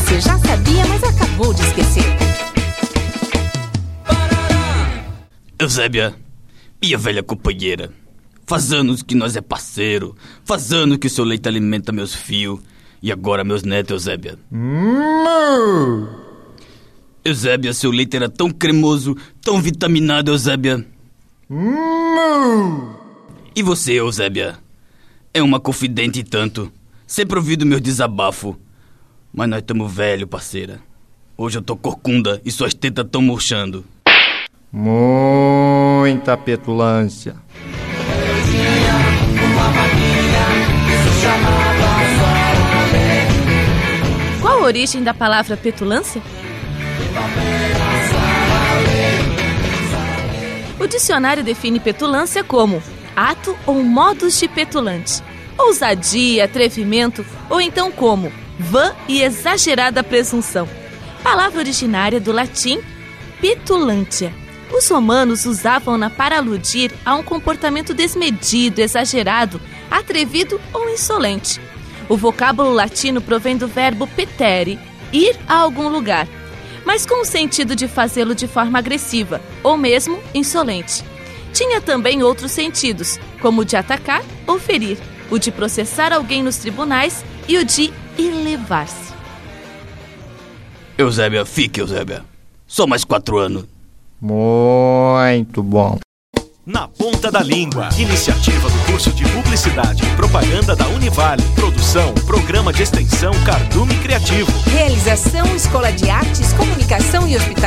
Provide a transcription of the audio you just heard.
você já sabia, mas acabou de esquecer. Eusébia, minha velha companheira, faz anos que nós é parceiro, faz anos que o seu leite alimenta meus fios, e agora meus netos, Eusébia. Eusébia, seu leite era tão cremoso, tão vitaminado, Eusébia. E você, Eusébia? É uma confidente tanto. Sempre ouvido meu desabafo. Mas nós estamos velho, parceira. Hoje eu tô corcunda e suas tetas tão murchando. Muita petulância. Qual a origem da palavra petulância? O dicionário define petulância como ato ou modus de petulante, ousadia, atrevimento ou então como vã e exagerada presunção. Palavra originária do latim petulantia. Os romanos usavam-na para aludir a um comportamento desmedido, exagerado, atrevido ou insolente. O vocábulo latino provém do verbo petere, ir a algum lugar, mas com o sentido de fazê-lo de forma agressiva ou mesmo insolente. Tinha também outros sentidos, como o de atacar ou ferir, o de processar alguém nos tribunais e o de elevar-se. Eusébia, fique, Eusébia. Só mais quatro anos. Muito bom. Na Ponta da Língua. Iniciativa do curso de Publicidade e Propaganda da Univale. Produção, Programa de Extensão Cardume Criativo. Realização Escola de Artes, Comunicação e Hospitalidade.